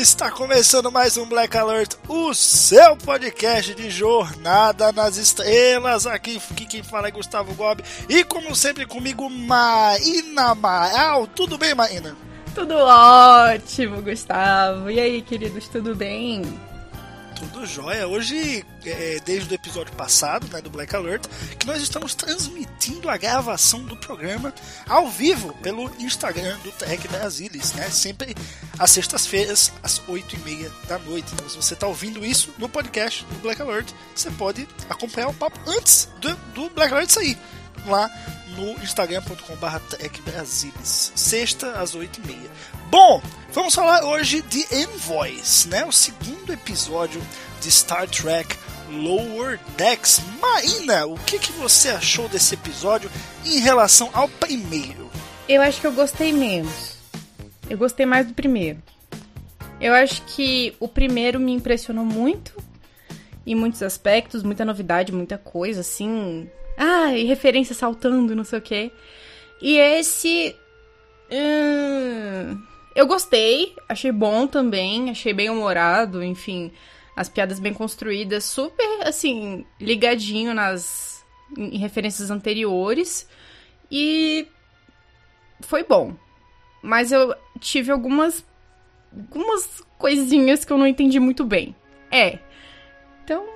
Está começando mais um Black Alert, o seu podcast de jornada nas estrelas. Aqui, quem fala é Gustavo Gobi e, como sempre, comigo, Maína Maal. Tudo bem, Maína? Tudo ótimo, Gustavo. E aí, queridos, tudo bem? Tudo jóia. Hoje, é, desde o episódio passado, né, do Black Alert, que nós estamos transmitindo a gravação do programa ao vivo pelo Instagram do Trek Brasilis, né? Sempre às sextas-feiras, às 8h30 da noite. Então, se você está ouvindo isso no podcast do Black Alert, você pode acompanhar o papo antes do, do Black Alert sair. Lá no instagram.com.br. Sexta às 8h30. Bom, vamos falar hoje de Envoys, né? O segundo episódio de Star Trek Lower Decks. Maína, o que, que você achou desse episódio em relação ao primeiro? Eu acho que eu gostei menos. Eu gostei mais do primeiro. Eu acho que o primeiro me impressionou muito em muitos aspectos, muita novidade, muita coisa, assim. Ah, e referência saltando, não sei o quê. E esse. hum, eu gostei, achei bom também, achei bem humorado, enfim, as piadas bem construídas, super, assim, ligadinho nas em referências anteriores. E foi bom. Mas eu tive algumas algumas coisinhas que eu não entendi muito bem. É. Então,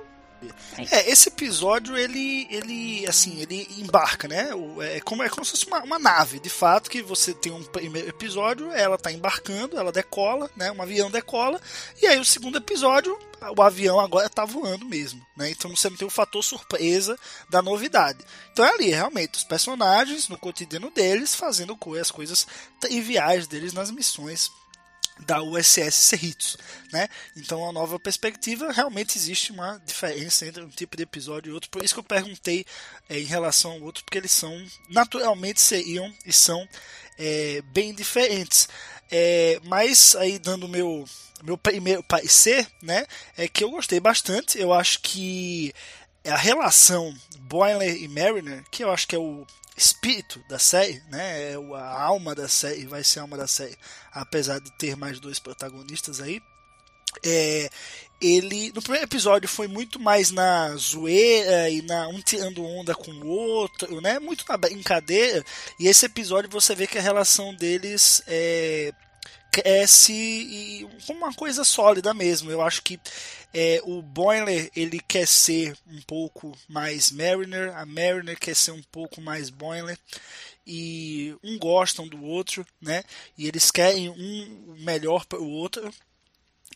É, esse episódio, ele, ele, assim, ele embarca, né? O- É como, é como se fosse uma, uma nave, de fato, que você tem um primeiro episódio, ela tá embarcando, ela decola, né? Um avião decola, e aí o segundo episódio, o avião agora tá voando mesmo, né? Então você não tem o fator surpresa da novidade. Então é ali, realmente, os personagens, no cotidiano deles, fazendo as coisas triviais deles nas missões da USS Cerritos, né? Então, a nova perspectiva realmente existe uma diferença entre um tipo de episódio e outro. Por isso que eu perguntei é, em relação ao outro, porque eles são naturalmente seriam e são é, bem diferentes. É, mas aí dando meu meu primeiro parecer, né? É que eu gostei bastante. Eu acho que a relação Boiler e Mariner, que eu acho que é o espírito da série, né? É a alma da série, vai ser a alma da série, apesar de ter mais dois protagonistas aí. É, ele no primeiro episódio foi muito mais na zoeira e na um tirando onda com o outro, né? Muito na brincadeira. E esse episódio você vê que a relação deles é, cresce e como uma coisa sólida mesmo. Eu acho que é, o Boiler ele quer ser um pouco mais Mariner, a Mariner quer ser um pouco mais Boiler e um gostam do outro, né? E eles querem um melhor para o outro.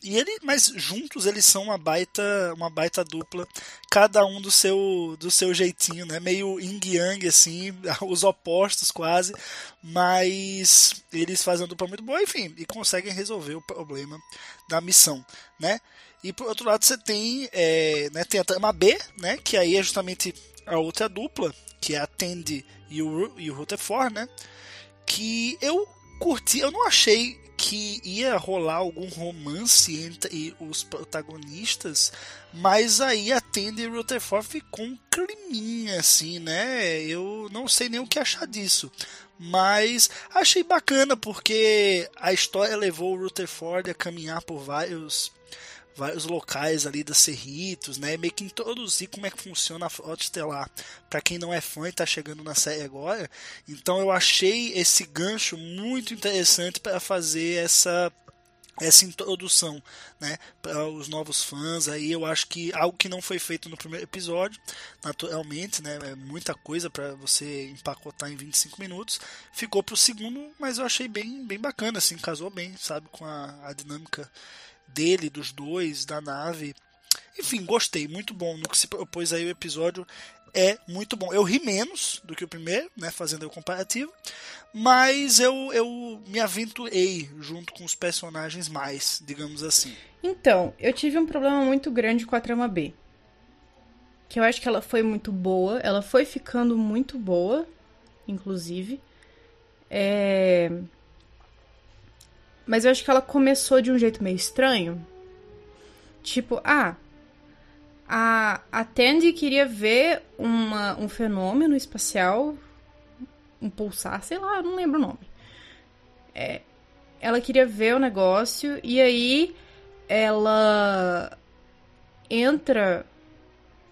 E ele, mas juntos eles são uma baita, uma baita dupla, cada um do seu, do seu jeitinho, né? Meio yin yang assim, os opostos quase, mas eles fazem uma dupla muito boa, enfim, e conseguem resolver o problema da missão, né? E por outro lado você tem, é, né, tem a trama B, né? Que aí é justamente a outra dupla, que é a Tandy e o, e o Rutherford, né? Que eu curti, eu não achei que ia rolar algum romance entre os protagonistas, mas aí a Tandy Rutherford ficou um climinha assim, né? Eu não sei nem o que achar disso. Mas achei bacana porque a história levou o Rutherford a caminhar por vários vários locais ali da Cerritos, né? Meio que introduzir como é que funciona a frota estelar para quem não é fã e tá chegando na série agora. Então eu achei esse gancho muito interessante para fazer essa essa introdução, né, para os novos fãs. Aí eu acho que algo que não foi feito no primeiro episódio, naturalmente, né, é muita coisa para você empacotar em 25 minutos. Ficou pro segundo, mas eu achei bem, bem bacana, assim, casou bem, sabe, com a, a dinâmica dele, dos dois, da nave. Enfim, gostei, muito bom. No que se propôs aí o episódio é muito bom. Eu ri menos do que o primeiro, né, fazendo o comparativo, mas eu, eu me aventurei junto com os personagens mais, digamos assim. Então, eu tive um problema muito grande com a trama B. Que eu acho que ela foi muito boa, ela foi ficando muito boa, inclusive. É... Mas eu acho que ela começou de um jeito meio estranho. Tipo, ah, a, a Tandy queria ver uma, um fenômeno espacial, um pulsar, sei lá, não lembro o nome. É, ela queria ver o negócio e aí ela entra.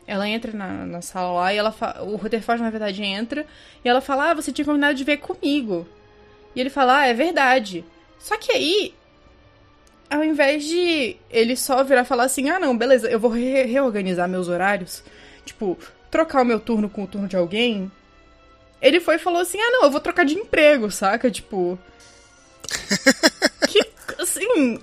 Ela entra na, na sala lá e ela o Rutherford, na verdade, entra e ela fala: Ah, você tinha combinado de ver comigo. E ele fala: Ah, é verdade. Só que aí, ao invés de ele só virar e falar assim: Ah, não, beleza, eu vou re reorganizar meus horários, tipo, trocar o meu turno com o turno de alguém, ele foi e falou assim: Ah, não, eu vou trocar de emprego, saca? Tipo. que. Assim.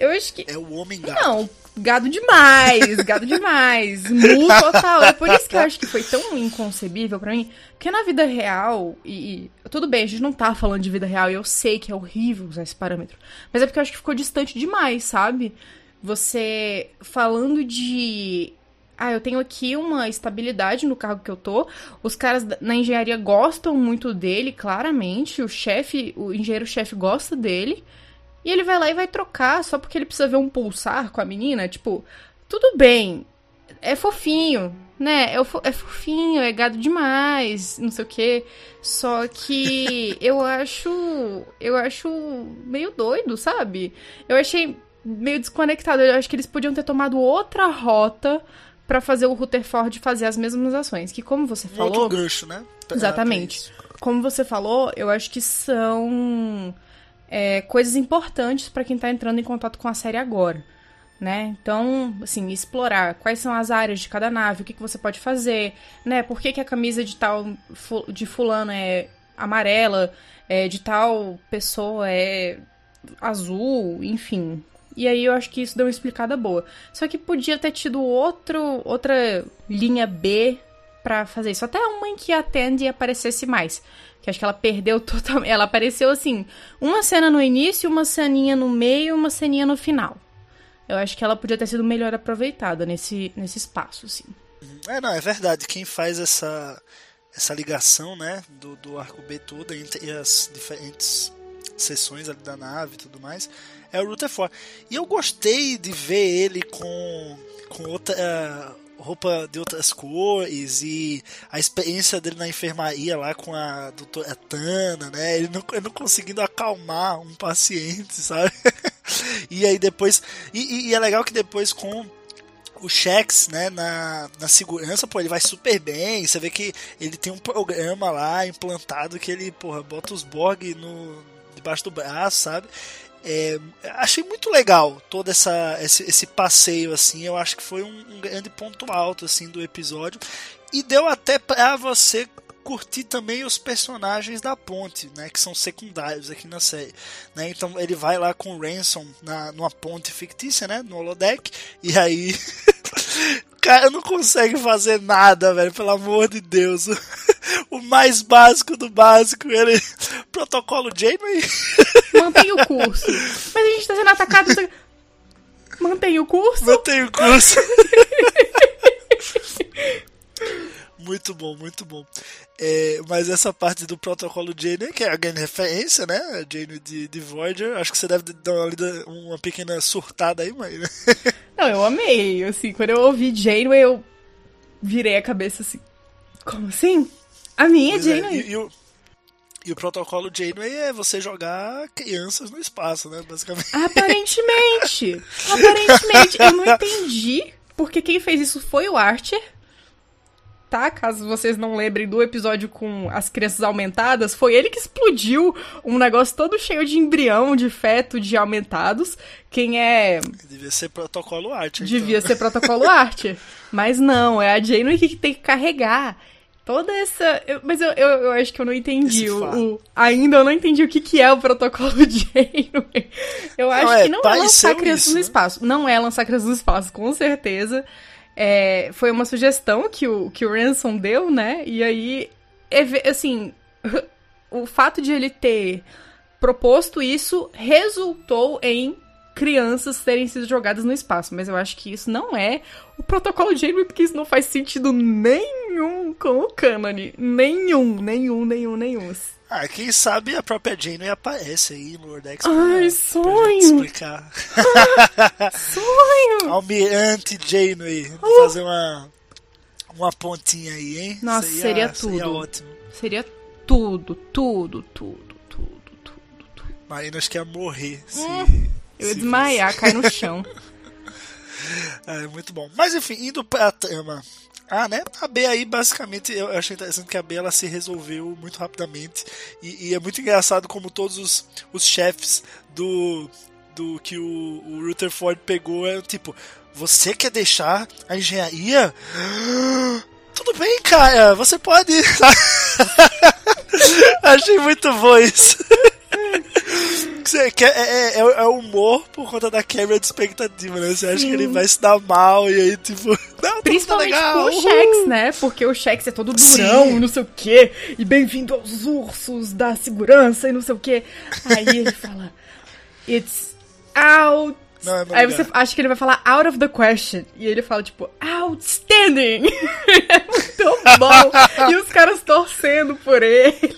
Eu acho que. É o homem gato. Não, gado demais, gado demais. Mu total. É por isso que eu acho que foi tão inconcebível para mim. Porque na vida real, e, e, Tudo bem, a gente não tá falando de vida real, e eu sei que é horrível usar esse parâmetro. Mas é porque eu acho que ficou distante demais, sabe? Você falando de. Ah, eu tenho aqui uma estabilidade no cargo que eu tô. Os caras na engenharia gostam muito dele, claramente. O chefe, o engenheiro-chefe gosta dele. E ele vai lá e vai trocar só porque ele precisa ver um pulsar com a menina. Tipo, tudo bem. É fofinho, né? É, fo é fofinho, é gado demais, não sei o quê. Só que eu acho. Eu acho meio doido, sabe? Eu achei meio desconectado. Eu acho que eles podiam ter tomado outra rota para fazer o Rutherford fazer as mesmas ações. Que, como você falou. Outro gancho, né? Exatamente. Como você falou, eu acho que são é, coisas importantes para quem está entrando em contato com a série agora. Né? Então, assim, explorar quais são as áreas de cada nave, o que, que você pode fazer, né? Por que, que a camisa de tal de fulano é amarela, é, de tal pessoa é azul, enfim. E aí eu acho que isso deu uma explicada boa. Só que podia ter tido outro, outra linha B para fazer isso. Até uma em que a Tandy aparecesse mais. Que acho que ela perdeu totalmente. Ela apareceu assim, uma cena no início, uma ceninha no meio, uma ceninha no final. Eu acho que ela podia ter sido melhor aproveitada nesse, nesse espaço, assim. É, não, é verdade. Quem faz essa, essa ligação, né, do, do arco B toda entre as diferentes seções ali da nave e tudo mais, é o Rutherford. E eu gostei de ver ele com, com outra, roupa de outras cores e a experiência dele na enfermaria lá com a doutora Tana, né? Ele não, ele não conseguindo acalmar um paciente, sabe? e aí depois. E, e, é legal que depois com o Shex, né, na, na segurança, pô, ele vai super bem. Você vê que ele tem um programa lá implantado que ele, porra, bota os Borg no, debaixo do braço, sabe? É, achei muito legal todo essa, esse, esse, passeio assim eu acho que foi um, um, grande ponto alto assim do episódio e deu até para você curtir também os personagens da ponte né que são secundários aqui na série né então ele vai lá com o Ransom na numa ponte fictícia né no holodeck e aí o cara não consegue fazer nada velho pelo amor de Deus o mais básico do básico. Ele. Protocolo Janeway. Mantém o curso. Mas a gente tá sendo atacado. Mantém o curso? Mantém o curso. muito bom, muito bom. É, mas essa parte do protocolo Janeway, que é a grande referência, né? A Janeway de, de Voyager, acho que você deve dar uma, uma pequena surtada aí, mãe. Né? Não, eu amei. Assim, quando eu ouvi Janeway, eu virei a cabeça assim. Como assim? A minha pois Janeway. É, e, e, o, e o protocolo Janeway é você jogar crianças no espaço, né? Basicamente. Aparentemente. aparentemente. Eu não entendi. Porque quem fez isso foi o Archer. Tá? Caso vocês não lembrem do episódio com as crianças aumentadas, foi ele que explodiu um negócio todo cheio de embrião, de feto, de aumentados. Quem é. Devia ser protocolo Archer. Devia então. ser protocolo Archer. Mas não, é a Janeway que tem que carregar toda essa. eu- mas eu, eu, eu acho que eu não entendi o, o- Ainda eu não entendi o que, que é o protocolo Janeway. Eu acho é, que não é lançar crianças isso, no né? espaço. Não é lançar crianças no espaço, com certeza. É, foi uma sugestão que o, que o Ransom deu, né? E aí, é assim, o fato de ele ter proposto isso resultou em crianças terem sido jogadas no espaço. Mas eu acho que isso não é o protocolo Janeway, porque isso não faz sentido nenhum com o cânone. Nenhum, nenhum, nenhum, nenhum. Ah, quem sabe a própria Janeway aparece aí no Lordex Ai, pra, pra sonho! gente explicar. Sonho! Almirante Janeway. fazer uma, uma pontinha aí, hein? Nossa, aí seria ia- Seria tudo. ótimo. Seria tudo, tudo, tudo, tudo, tudo, tudo. Marina acho que ia morrer. Se, Eu ia desmaiar, cair no chão. É, muito bom. Mas enfim, indo pra trama. Ah, né? A B aí, basicamente, eu achei interessante que a B ela se resolveu muito rapidamente. E, e é muito engraçado como todos os, os chefes do, do que o, o Rutherford pegou é tipo: Você quer deixar a engenharia? Tudo bem, cara, você pode. ir." Achei muito bom isso. Você quer, é, é, é, é humor por conta da quebra de expectativa, né? Você acha Sim. que ele vai se dar mal e aí, tipo, não, Principalmente tá legal. com o. Shex, né? Porque o Shex é todo durão Sim. e não sei o quê. E bem-vindo aos ursos da segurança e não sei o quê. Aí ele fala: It's out. Não, é Aí você acha que ele vai falar out of the question. E ele fala, tipo, outstanding! é muito bom! e os caras torcendo por ele.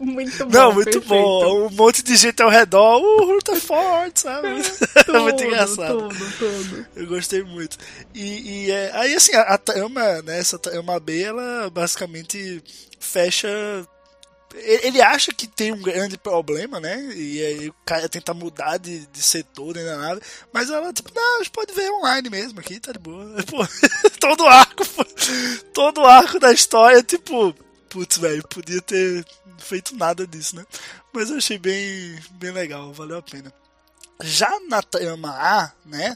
Muito bom. Não, muito perfeito. bom. Um monte de gente ao redor, o Rutherford, sabe? Tudo, muito engraçado. Tudo, tudo. Eu gostei muito. E, e, é, aí, assim, a, a trama, né, essa trama B, ela basicamente fecha. Ele acha que tem um grande problema, né? E aí o cara tenta mudar de, de setor nem nada. Mas ela, tipo, não, a gente pode ver online mesmo aqui, tá de boa. Pô, todo arco, todo arco da história, tipo, putz, velho, podia ter feito nada disso, né? Mas eu achei bem, bem legal, valeu a pena. Já na trama A, né?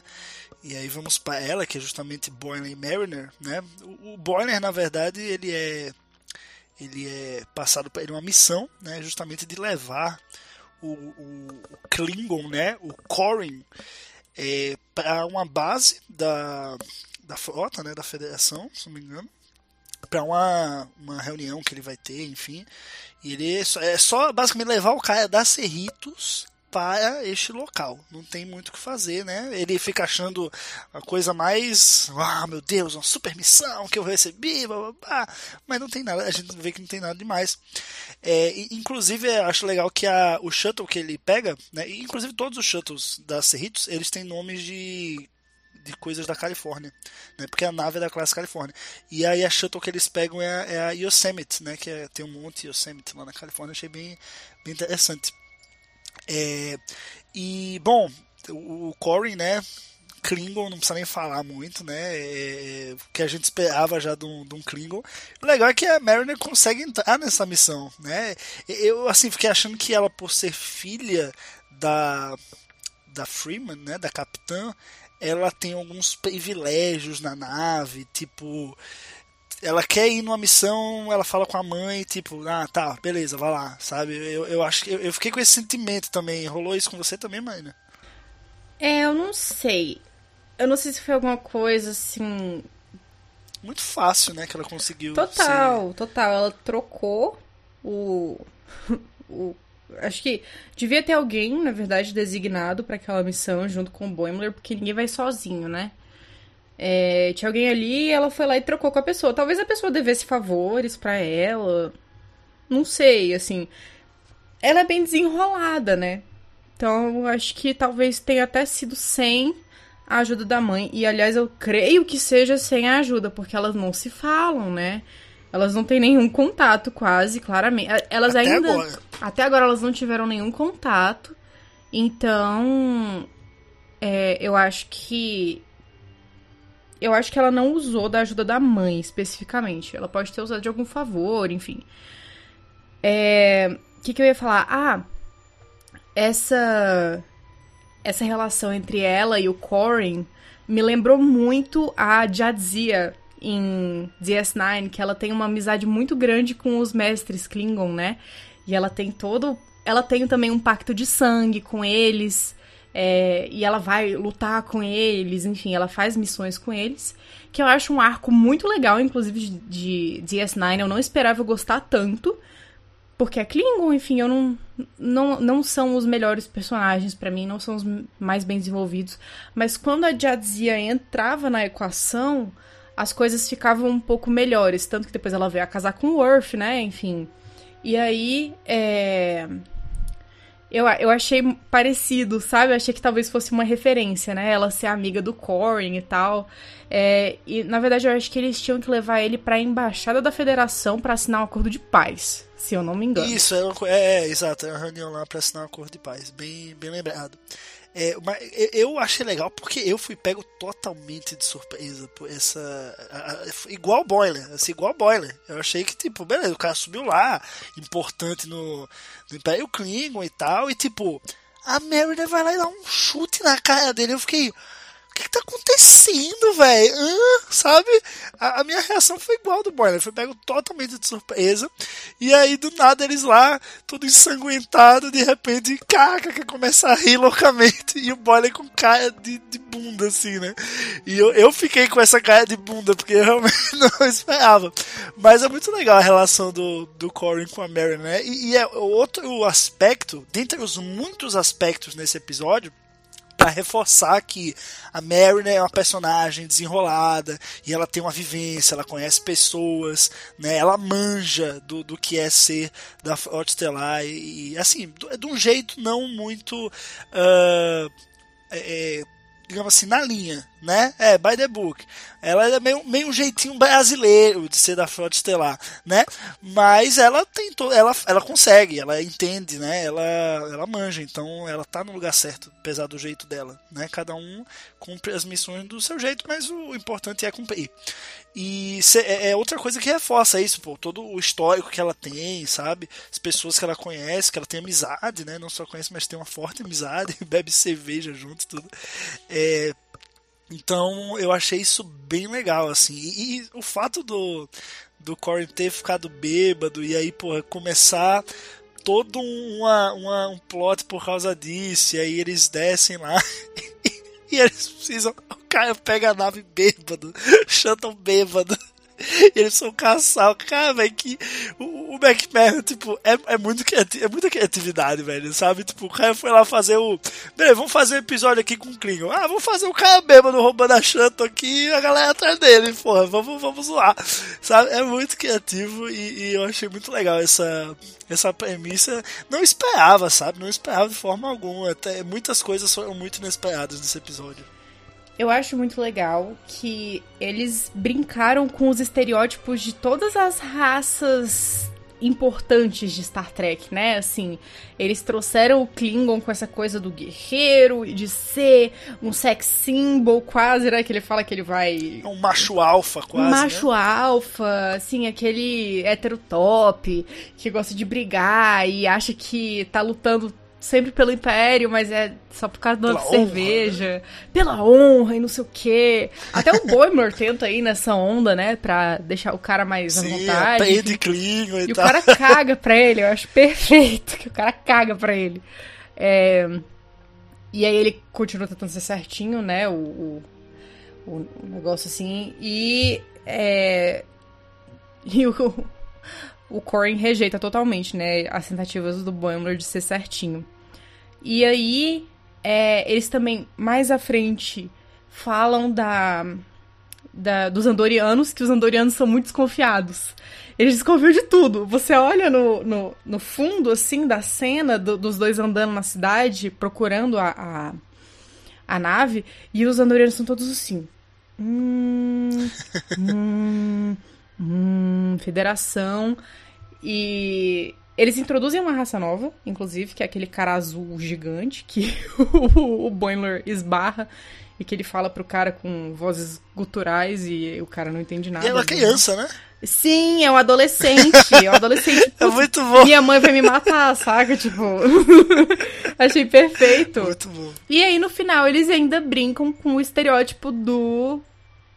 E aí vamos para ela, que é justamente Boiler e Mariner, né? O, o Boiler, na verdade, ele é ele é passado para ele uma missão, né? Justamente de levar o, o, o Klingon, né? O Corin, é, para uma base da, da frota, né? Da Federação, se não me engano, para uma, uma reunião que ele vai ter, enfim. E ele é só, é só basicamente levar o cara da Cerritos para este local. Não tem muito o que fazer, né? Ele fica achando a coisa mais. Ah, meu Deus, uma super missão que eu recebi, blá, blá, blá. mas não tem nada. A gente vê que não tem nada demais. É, inclusive, eu acho legal que a, o shuttle que ele pega, né? Inclusive todos os shuttles da Cerritos, eles têm nomes de de coisas da Califórnia, né? Porque a nave é da classe Califórnia. E aí a shuttle que eles pegam é a, é a Yosemite, né? Que é, tem um monte Yosemite lá na Califórnia. Achei bem, bem interessante. É, e, bom, o, o Corey, né? Klingon, não precisa nem falar muito, né? É, o que a gente esperava já de um, de um Klingon. O legal é que a Mariner consegue entrar nessa missão, né? Eu, assim, fiquei achando que ela, por ser filha da, da Freeman, né? Da capitã, ela tem alguns privilégios na nave, tipo ela quer ir numa missão, ela fala com a mãe, tipo, ah, tá, beleza, vai lá, sabe? Eu, eu acho que eu, eu fiquei com esse sentimento também. Rolou isso com você também, mãe? né? É, eu não sei. Eu não sei se foi alguma coisa assim. Muito fácil, né, que ela conseguiu. Total, total. Ela trocou o. o acho que devia ter alguém, na verdade, designado para aquela missão junto com o Boimler, porque ninguém vai sozinho, né? É, tinha alguém ali e ela foi lá e trocou com a pessoa. Talvez a pessoa devesse favores pra ela. Não sei, assim. Ela é bem desenrolada, né? Então, acho que talvez tenha até sido sem a ajuda da mãe. E, aliás, eu creio que seja sem a ajuda, porque elas não se falam, né? Elas não têm nenhum contato, quase, claramente. Elas Até ainda. agora. Até agora elas não tiveram nenhum contato. Então. é, eu acho que. Eu acho que ela não usou da ajuda da mãe, especificamente. Ela pode ter usado de algum favor, enfim. É. O que, que eu ia falar? Ah, essa. Essa relação entre ela e o Corin me lembrou muito a Jadzia em DS9 que ela tem uma amizade muito grande com os mestres Klingon, né? E ela tem todo. Ela tem também um pacto de sangue com eles. É, e ela vai lutar com eles, enfim, ela faz missões com eles. Que eu acho um arco muito legal, inclusive de, de DS9. Eu não esperava gostar tanto. Porque é Klingon, enfim, eu não, não, não são os melhores personagens para mim, não são os mais bem desenvolvidos. Mas quando a Jadzia entrava na equação, as coisas ficavam um pouco melhores. Tanto que depois ela veio a casar com o Worf, né? Enfim. E aí, é... Eu, eu achei parecido, sabe? Eu achei que talvez fosse uma referência, né? Ela ser amiga do Corin e tal. É, e, na verdade, eu acho que eles tinham que levar ele para a embaixada da federação para assinar um acordo de paz, se eu não me engano. Isso, é, é, é exato. É uma reunião lá para assinar um acordo de paz. Bem, bem lembrado. É, eu achei legal porque eu fui pego totalmente de surpresa por essa. A, a, igual Boiler, assim, igual Boiler. Eu achei que, tipo, beleza, o cara subiu lá, importante no, no Império Klingon e tal, e tipo, a Merida vai lá e dá um chute na cara dele. Eu fiquei o que, que tá acontecendo, velho? sabe? A, a, minha reação foi igual do Boiler. Foi pego totalmente de surpresa. E aí, do nada, eles lá, tudo ensanguentado, de repente, caca, que começa a rir loucamente. E o Boiler com cara de, de bunda, assim, né? E eu, eu fiquei com essa cara de bunda, porque eu realmente não esperava. Mas é muito legal a relação do, do Corin com a Mary, né? E, e é outro aspecto, dentre os muitos aspectos nesse episódio, para reforçar que a Mary né, é uma personagem desenrolada e ela tem uma vivência, ela conhece pessoas, né, ela manja do, do que é ser da Frota Estelar e, e assim, de um jeito não muito uh, é, digamos assim, na linha, né? É, by the book. Ela é meio, meio um jeitinho brasileiro de ser da Frota Estelar, né? Mas ela tentou, ela, ela consegue, ela entende, né? Ela, ela manja, então ela tá no lugar certo, apesar do jeito dela, né? Cada um cumpre as missões do seu jeito, mas o importante é cumprir. E é, é outra coisa que reforça isso, pô, todo o histórico que ela tem, sabe? As pessoas que ela conhece, que ela tem amizade, né? Não só conhece, mas tem uma forte amizade, bebe cerveja junto, tudo. É, então eu achei isso bem legal, assim. E, e o fato do, do Corey ter ficado bêbado e aí, porra, começar todo uma, uma, um plot por causa disso, e aí eles descem lá e eles precisam cara pega a nave bêbado, Shanton bêbado. E eles são casal. Cara, velho, que. O, o McMahon, tipo, é, é, muito é muita criatividade, velho, sabe? Tipo, o cara foi lá fazer o. Beleza, vamos fazer episódio aqui com o Klingon. Ah, vamos fazer o cara bêbado roubando a Shanton aqui e a galera atrás dele, porra. Vamos, vamos zoar. Sabe? É muito criativo e, e eu achei muito legal essa, essa premissa. Não esperava, sabe? Não esperava de forma alguma. Até muitas coisas foram muito inesperadas nesse episódio. Eu acho muito legal que eles brincaram com os estereótipos de todas as raças importantes de Star Trek, né? Assim, eles trouxeram o Klingon com essa coisa do guerreiro e de ser um sex symbol quase, né? Que ele fala que ele vai. Um macho alfa, quase. Um macho né? alfa, assim, aquele hétero top que gosta de brigar e acha que tá lutando sempre pelo Império, mas é só por causa da cerveja, né? pela honra e não sei o quê. Até o Boimler tenta ir nessa onda, né, pra deixar o cara mais Sim, à vontade. É de Klingon e, e tal. o cara caga pra ele, eu acho perfeito que o cara caga pra ele. É... E aí ele continua tentando ser certinho, né, o, o, o negócio assim, e... É... E o o Corin rejeita totalmente, né, as tentativas do Boimler de ser certinho. E aí, é, eles também, mais à frente, falam da, da, dos Andorianos, que os Andorianos são muito desconfiados. Eles desconfiam de tudo. Você olha no, no, no fundo, assim, da cena do, dos dois andando na cidade, procurando a, a, a nave, e os Andorianos são todos assim. Hum, hum, hum, federação. E eles introduzem uma raça nova, inclusive, que é aquele cara azul gigante que o, Boimler esbarra e que ele fala pro cara com vozes guturais e o cara não entende nada. E é uma criança, né? Sim, é um adolescente. É um adolescente. é muito bom. Minha mãe vai me matar, saca? Tipo. Achei perfeito. Muito bom. E aí, no final, eles ainda brincam com o estereótipo do.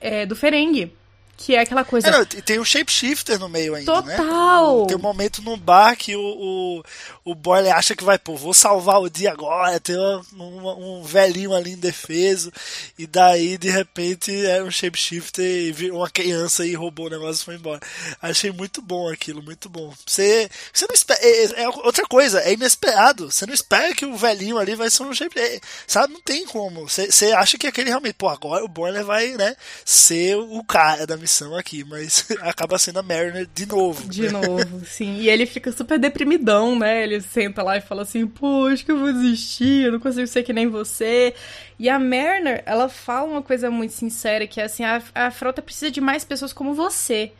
É, do Ferengue Que é aquela coisa. É, e tem um shapeshifter no meio ainda, né? Total! Tem um momento no bar que o, o, o Boiler acha que vai, pô, vou salvar o dia agora, tem um, um, velhinho ali indefeso, e daí, de repente, é um shapeshifter e virou uma criança e roubou o negócio e foi embora. Achei muito bom aquilo, muito bom. Você, você não espera, é, é outra coisa, é inesperado. Você não espera que o velhinho ali vai ser um shapeshifter, sabe? Não tem como. Você, você acha que aquele realmente, pô, agora o Boiler vai, né, ser o cara da missão aqui, mas acaba sendo a Mariner de novo. De novo, sim. E ele fica super deprimidão, né? Ele senta lá e fala assim, pô, acho que eu vou desistir, eu não consigo ser que nem você. E a Mariner, ela fala uma coisa muito sincera, que é assim, a, a frota precisa de mais pessoas como você.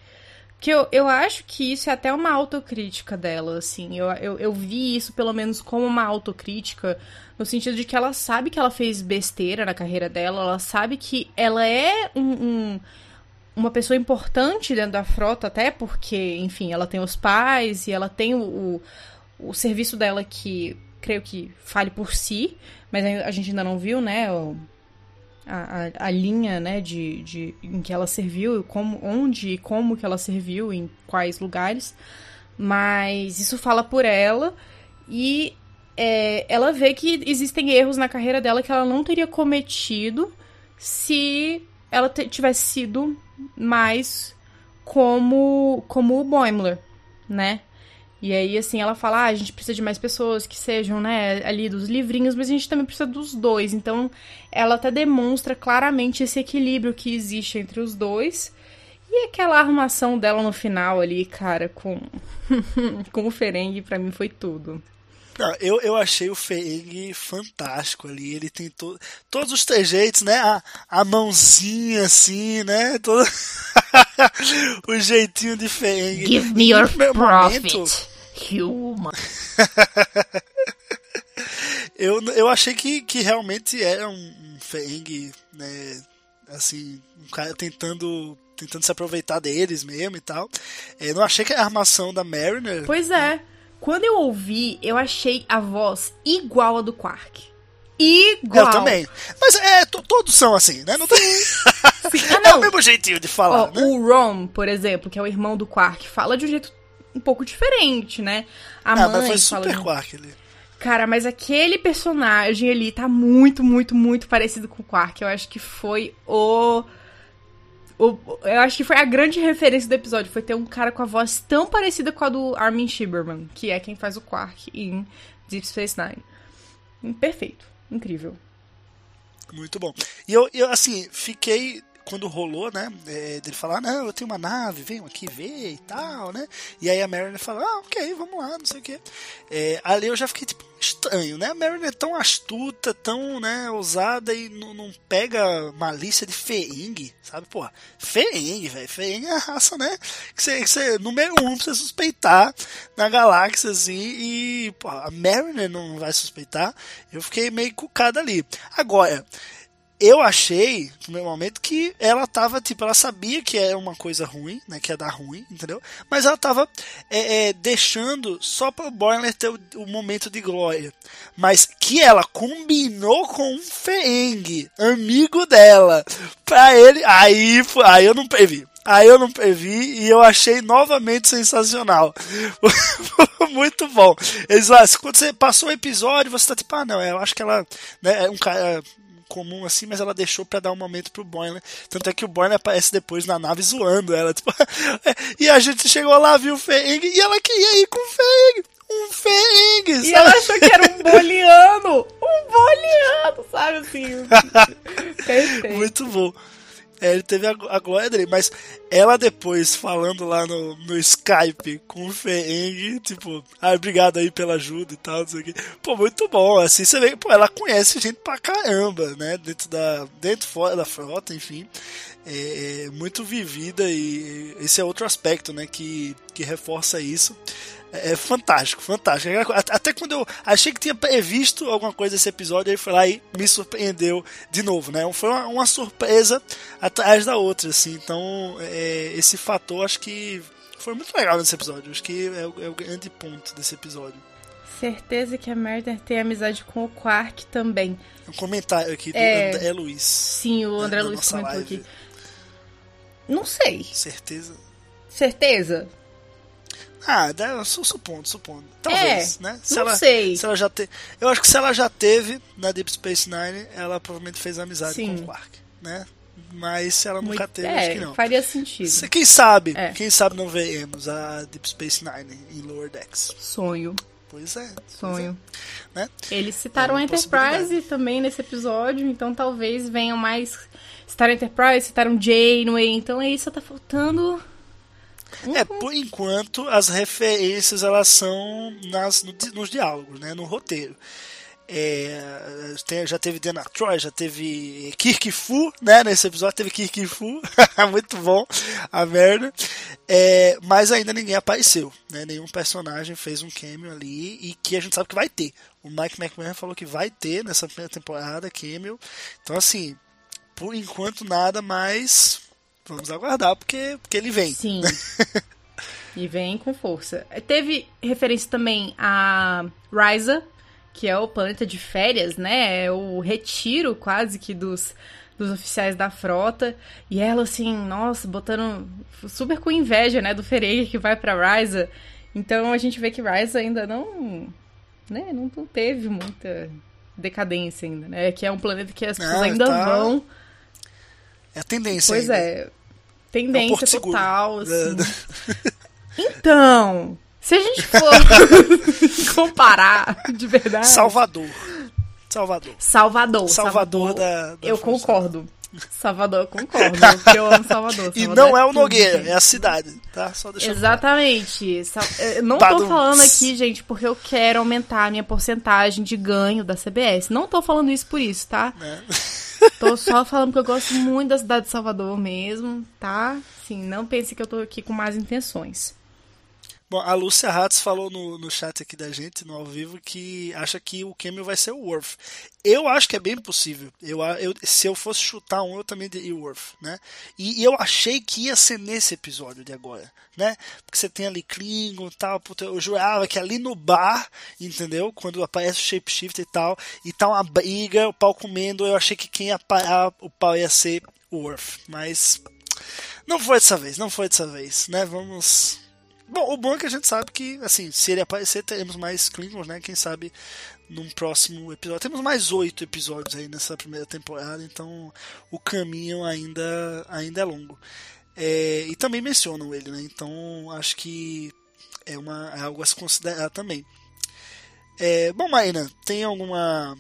Que eu, eu acho que isso é até uma autocrítica dela, assim. Eu, eu, eu vi isso, pelo menos, como uma autocrítica, no sentido de que ela sabe que ela fez besteira na carreira dela, ela sabe que ela é um, um uma pessoa importante dentro da frota, até porque, enfim, ela tem os pais e ela tem o, o, o serviço dela que creio que fale por si, mas a gente ainda não viu, né? O, a, a, linha, né, de, de, em que ela serviu, como, onde e como que ela serviu, em quais lugares. Mas isso fala por ela e é, ela vê que existem erros na carreira dela que ela não teria cometido se ela tivesse sido mais como como o Boimler, né? E aí, assim, ela fala, ah, a gente precisa de mais pessoas que sejam, né, ali dos livrinhos, mas a gente também precisa dos dois. Então, ela até demonstra claramente esse equilíbrio que existe entre os dois. E aquela armação dela no final ali, cara, com, com o Ferengue, para mim foi tudo. Não, eu, eu achei o Feig fantástico ali. Ele tem to, todos os trejeitos, né? A, a mãozinha assim, né? Todo... o jeitinho de Feig. Give me your profit, momento... human. eu, eu achei que, que realmente era um, um Feig, né? Assim, um cara tentando tentando se aproveitar deles mesmo e tal. Eu não achei que a armação da Mariner. Pois é. Quando eu ouvi, eu achei a voz igual a do Quark. Igual. Eu também. Mas é, todos são assim, né? Não tem... Ah, não. É o mesmo jeitinho de falar, Ó, né? O Ron, por exemplo, que é o irmão do Quark, fala de um jeito um pouco diferente, né? A ah, mãe mas foi fala super de... Quark ali. Cara, mas aquele personagem ali tá muito, muito, muito parecido com o Quark. Eu acho que foi o o, eu acho que foi a grande referência do episódio, foi ter um cara com a voz tão parecida com a do Armin Shiberman, que é quem faz o Quark em Deep Space Nine. Perfeito, incrível. Muito bom. E eu, eu assim, fiquei quando rolou, né, é, dele falar, não, eu tenho uma nave, venham aqui ver e tal, né, e aí a Mariner fala, ah, ok, vamos lá, não sei o que. É, ali eu já fiquei, tipo, estranho, né, a Mariner é tão astuta, tão, né, ousada e não, pega malícia de Feing, sabe, pô, Feing, velho, Feing é a raça, né, que você, que você, número um, pra você suspeitar na galáxia, assim, e, pô, a Mariner não vai suspeitar, eu fiquei meio cucada ali. Agora, eu achei, no meu momento, que ela tava, tipo, ela sabia que era uma coisa ruim, né? Que ia dar ruim, entendeu? Mas ela tava é, é, deixando só para o Boiler ter o, o, momento de glória. Mas que ela combinou com um Feeng, amigo dela, pra ele. Aí, aí eu não previ. Aí eu não previ e eu achei novamente sensacional. Muito bom. Eles, quando você passou o episódio, você tá tipo, ah, não, eu acho que ela né, é um cara comum assim, mas ela deixou para dar um momento pro Boiler. Tanto é que o Boiler aparece depois na nave zoando ela. Tipo, e a gente chegou lá, viu o Feeng, e ela queria ir com o Feeng. Um Feeng, sabe? E ela achou que era um boliano. Um boliano, sabe assim. Perfeito. Muito bom. É, ele teve a, a glória dele, mas ela depois falando lá no, no Skype com o Feeng, tipo, ah, obrigado aí pela ajuda e tal, não sei o. Pô, muito bom, assim, você vê que, pô, ela conhece gente pra caramba, né, dentro da, dentro fora da frota, enfim, é, é muito vivida e esse é outro aspecto, né, que, que reforça isso. É, é fantástico, fantástico. Até quando eu achei que tinha previsto alguma coisa desse episódio, ele foi lá e me surpreendeu de novo, né? Foi uma, uma surpresa atrás da outra, assim. Então, é, esse fator acho que foi muito legal nesse episódio. Acho que é o, é o grande ponto desse episódio. Certeza que a Merder tem amizade com o Quark também. Um comentário aqui do é, André Luiz. Sim, o André Luiz comentou live. aqui. Não sei. Certeza. Certeza? Ah, su- supondo, supondo. Talvez, É, né? não sei. Se ela já te... Eu acho que se ela já teve na Deep Space Nine, ela provavelmente fez amizade Sim. com o Quark, né? Mas se ela nunca Muito- teve, é, acho que não. faria sentido. Se- Quem sabe, É. quem sabe não veremos a Deep Space Nine em Lower Decks. Sonho, Pois é. pois sonho. é, né? Eles citaram É a uma Enterprise também nesse episódio, então talvez venham mais. Citaram Enterprise, citaram Janeway, então é isso, tá faltando. Um É, por enquanto, as referências elas são nas, no nos diálogos, né, no roteiro. É, tem- já teve Dana Troy, já teve Kirk Fu, né? Nesse episódio teve Kirk Fu, muito bom, a merda. É, mas ainda ninguém apareceu, né? Nenhum personagem fez um cameo ali e que a gente sabe que vai ter. O Mike McMahon falou que vai ter nessa primeira temporada cameo. Então, assim, por enquanto nada, mas vamos aguardar porque, porque ele vem. Sim. e vem com força. Teve referência também a Ryza, que é o planeta de férias, né? É o retiro quase que dos, dos oficiais da frota. E ela, assim, nossa, botando super com inveja, né? Do Ferreira que vai pra Ryza. Então a gente vê que Ryza ainda não. Né, não, não teve muita decadência ainda, né? Que é um planeta que as pessoas Não, ainda tá vão. É a tendência Pois ainda. é. É Tendência seguro. total, É, assim. Então, se a gente for comparar de verdade. Salvador. Salvador. Salvador. Salvador da- da eu concordo. Salvador, eu concordo. Porque eu amo Salvador. E Salvador não é o tudo, Nogueira, gente. é a cidade, tá? Só deixa Exatamente. Eu não Badum. tô falando aqui, gente, porque eu quero aumentar a minha porcentagem de ganho da CBS. Não tô falando isso por isso, tá? Né? Tô só falando que eu gosto muito da cidade de Salvador mesmo, tá? Sim, não pense que eu tô aqui com más intenções. Bom, a Lúcia Hatz falou no, no chat aqui da gente, no ao vivo, que acha que o cameo vai ser o Worf. Eu acho que é bem possível. Eu, eu- se eu fosse chutar um, eu também diria Worf, né? E, e eu achei que ia ser nesse episódio de agora, né? Porque você tem ali Klingon e tal, puta, eu jurava que ali no bar, entendeu? Quando aparece o Shapeshifter e tal, e tá uma briga, o pau comendo, eu achei que quem ia parar o pau ia ser o Worf. Mas não foi dessa vez, não foi dessa vez, né? Vamos... Bom, o bom é que a gente sabe que, assim, se ele aparecer, teremos mais Klingons, né? Quem sabe num próximo episódio. Temos mais oito episódios aí nessa primeira temporada, então o caminho ainda, ainda é longo. É, e também mencionam ele, né? Então acho que é, uma, é algo a se considerar também. É, bom, Maína, tem alguma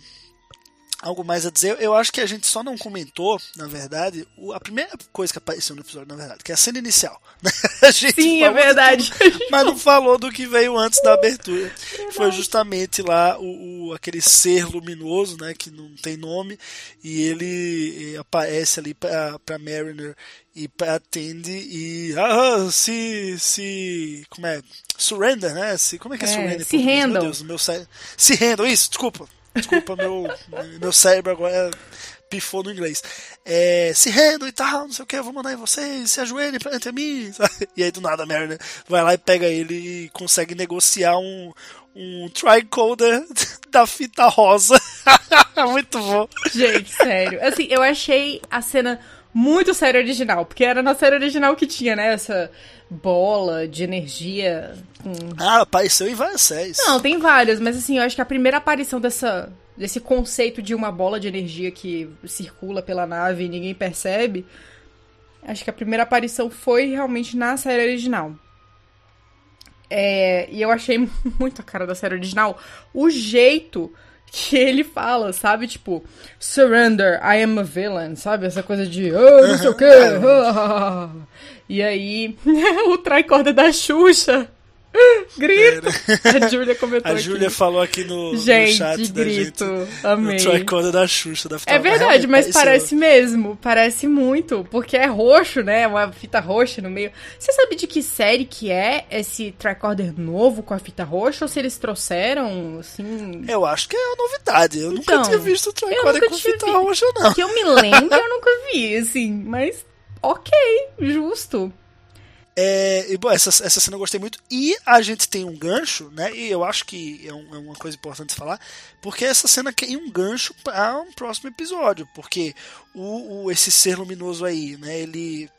algo mais a dizer? Eu acho que a gente só não comentou, na verdade, o- a primeira coisa que apareceu no episódio, na verdade, que é a cena inicial. A gente Sim, é verdade. tudo, mas não falou do que veio antes da abertura. Foi justamente lá o, o- aquele ser luminoso, né, que não tem nome, e ele aparece ali pra, pra Mariner e pra Tandy e ah, se se como é? Surrender, né? Se, como é que é, É, surrender? se português? Meu rendam. Deus, meu se rendam, isso, desculpa. Desculpa, meu, meu cérebro agora pifou no inglês. É, se rendam e tal, não sei o que, eu vou mandar em vocês, se ajoelhem perante mim. E aí do nada a Mariner vai lá e pega ele e consegue negociar um, um tricoder da fita rosa. Muito bom. Gente, sério. Assim, eu achei a cena muito série original, porque era na série original que tinha, né, essa bola de energia com Ah, apareceu em várias séries. Não, tem várias, mas assim, eu acho que a primeira aparição dessa, desse conceito de uma bola de energia que circula pela nave e ninguém percebe, acho que a primeira aparição foi realmente na série original. É, e eu achei muito a cara da série original o jeito que ele fala, sabe? Tipo, surrender, I am a villain, sabe? Essa coisa de, oh, não sei o quê. e aí, o tricorder da Xuxa grita. A Júlia comentou A. Júlia falou aqui no, no Gente, chat da grito. gente. Amei. O tricorder da Xuxa. Da É verdade, mas parece mesmo. Parece muito. Porque é roxo, né? Uma fita roxa no meio. Você sabe de que série que é esse tricorder novo com a fita roxa? Ou se eles trouxeram, assim... Eu acho que é uma novidade. Eu nunca Então, tinha visto o eu tricorder nunca com fita vi- roxa, não. Que eu me lembro, eu nunca vi, assim. Mas, ok, justo. É, e, bom, essa, essa cena eu gostei muito. E a gente tem um gancho, né? E eu acho que é, um- é uma coisa importante falar, porque essa cena tem um gancho para um próximo episódio. Porque o, o- esse ser luminoso aí, né? Ele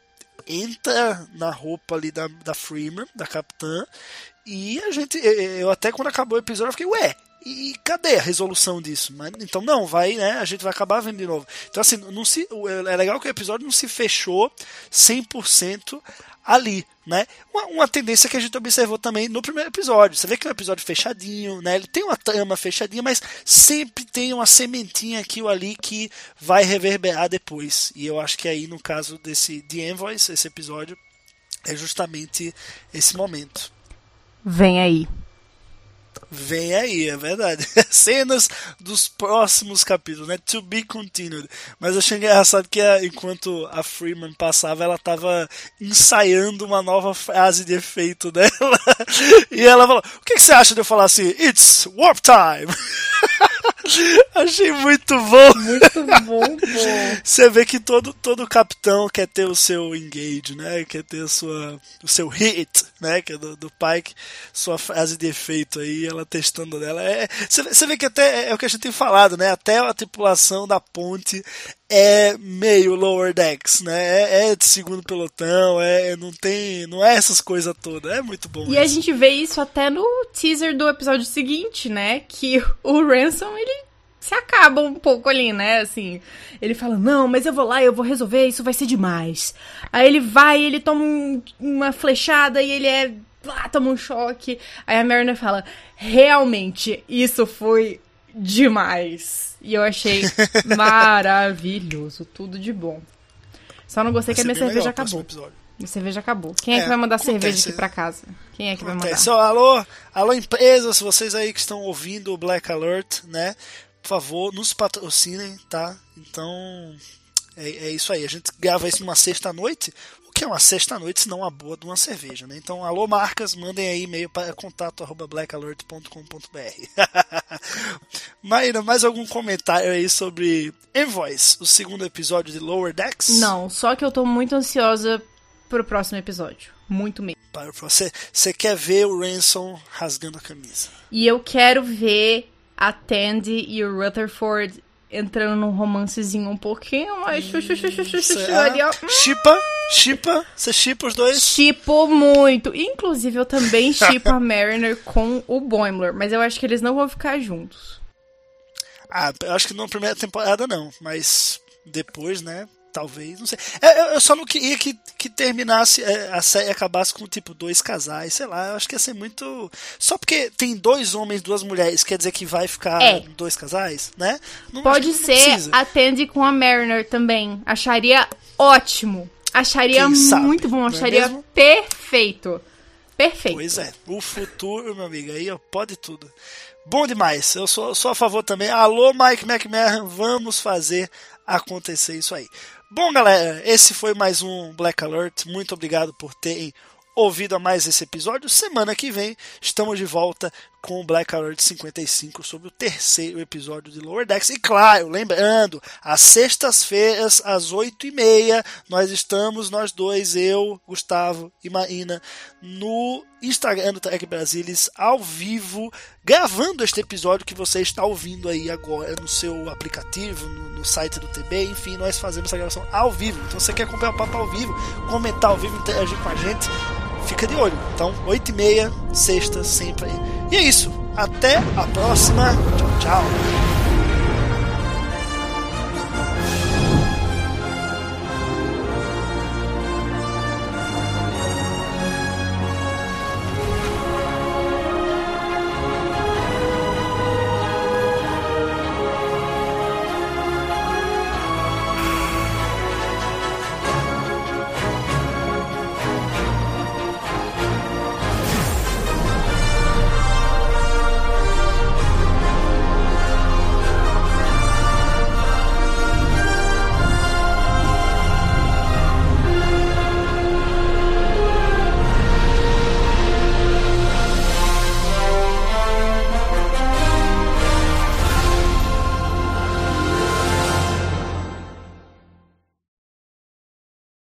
entra na roupa ali da, da Freeman, da capitã, e a gente. Eu até quando acabou o episódio eu fiquei, ué, e cadê a resolução disso? Mas, então não, vai, né? A gente vai acabar vendo de novo. Então assim, não se, é legal que o episódio não se fechou 100% ali, né? Uma, uma, tendência que a gente observou também no primeiro episódio. Você vê que é um episódio fechadinho, né? Ele tem uma trama fechadinha, mas sempre tem uma sementinha aqui ou ali que vai reverberar depois. E eu acho que aí no caso desse The Envoys, esse episódio é justamente esse momento. Vem aí. Vem aí, é verdade. Cenas dos próximos capítulos, né? To be continued. Mas eu achei engraçado que a, enquanto a Freeman passava, ela tava ensaiando uma nova frase de efeito dela. E ela falou: O que, que você acha de eu falar assim? It's warp time! Achei muito bom. Muito bom, pô. Você vê que todo, todo capitão quer ter o seu engage, né? Quer ter a sua, o seu hit, né? Que é do, do Pike, sua frase de efeito aí, ela testando dela. É, você, você vê que até é o que a gente tem falado, né? Até a tripulação da ponte é meio lower decks, né? É, é de segundo pelotão, é não tem, não é essas coisas todas. É muito bom. E isso. a gente vê isso até no teaser do episódio seguinte, né? Que o Ransom ele se acaba um pouco ali, né? Assim, ele fala: Não, mas eu vou lá, eu vou resolver, isso vai ser demais. Aí ele vai, ele toma um, uma flechada e ele é. Ah, toma um choque. Aí a Mariner fala: Realmente, isso foi demais. E eu achei maravilhoso, tudo de bom. Só não gostei vai que a minha cerveja acabou. Minha cerveja acabou. Quem é, é que vai mandar acontece, cerveja aqui pra casa? Quem é que acontece. vai mandar? alô, alô empresas, vocês aí que estão ouvindo o Black Alert, né? Por favor, nos patrocinem, tá? Então, é, é isso aí. A gente grava isso numa sexta-noite que é uma sexta-noite, se não uma boa de uma cerveja. Né? Então, alô marcas, mandem aí e-mail para contato.blackalert.com.br. Maíra, mais algum comentário aí sobre Envoys, o segundo episódio de Lower Decks? Não, só que eu tô muito ansiosa pro próximo episódio. Muito mesmo. Você, você quer ver o Ransom rasgando a camisa. E eu quero ver a Tandy e o Rutherford entrando num romancezinho um pouquinho. Hum, chipa? Chipa? Você chipa os dois? Chipo muito. Inclusive, eu também chipo a Mariner com o Boimler, mas eu acho que eles não vão ficar juntos. Ah, eu acho que na primeira temporada não, mas depois, né? Talvez, não sei. É, eu só não queria que, que terminasse, é, a série acabasse com tipo dois casais, sei lá, eu acho que ia ser muito. Só porque tem dois homens, duas mulheres, quer dizer que vai ficar é. dois casais, né? Não, Pode ser, atende com a Mariner também. Acharia ótimo. Acharia muito bom, é acharia é perfeito. Perfeito. Pois é, o futuro, meu amigo, aí ó, pode tudo. Bom demais, eu sou, sou a favor também. Alô, Mike McMahon, vamos fazer acontecer isso aí. Bom, galera, esse foi mais um Black Alert. Muito obrigado por terem ouvido a mais esse episódio. Semana que vem estamos de volta com o Black Alert 55 sobre o terceiro episódio de Lower Decks. E claro, lembrando, às sextas-feiras, às 8h30, nós estamos, nós dois, eu, Gustavo e Marina, no Instagram do Trek Brasilis, ao vivo, gravando este episódio que você está ouvindo aí agora no seu aplicativo, no, no site do TB, enfim, nós fazemos essa gravação ao vivo. Então, se você quer acompanhar o papo ao vivo, comentar ao vivo, interagir com a gente, fica de olho. Então, 8h30, sexta, sempre. E é isso. Até a próxima. Tchau, tchau.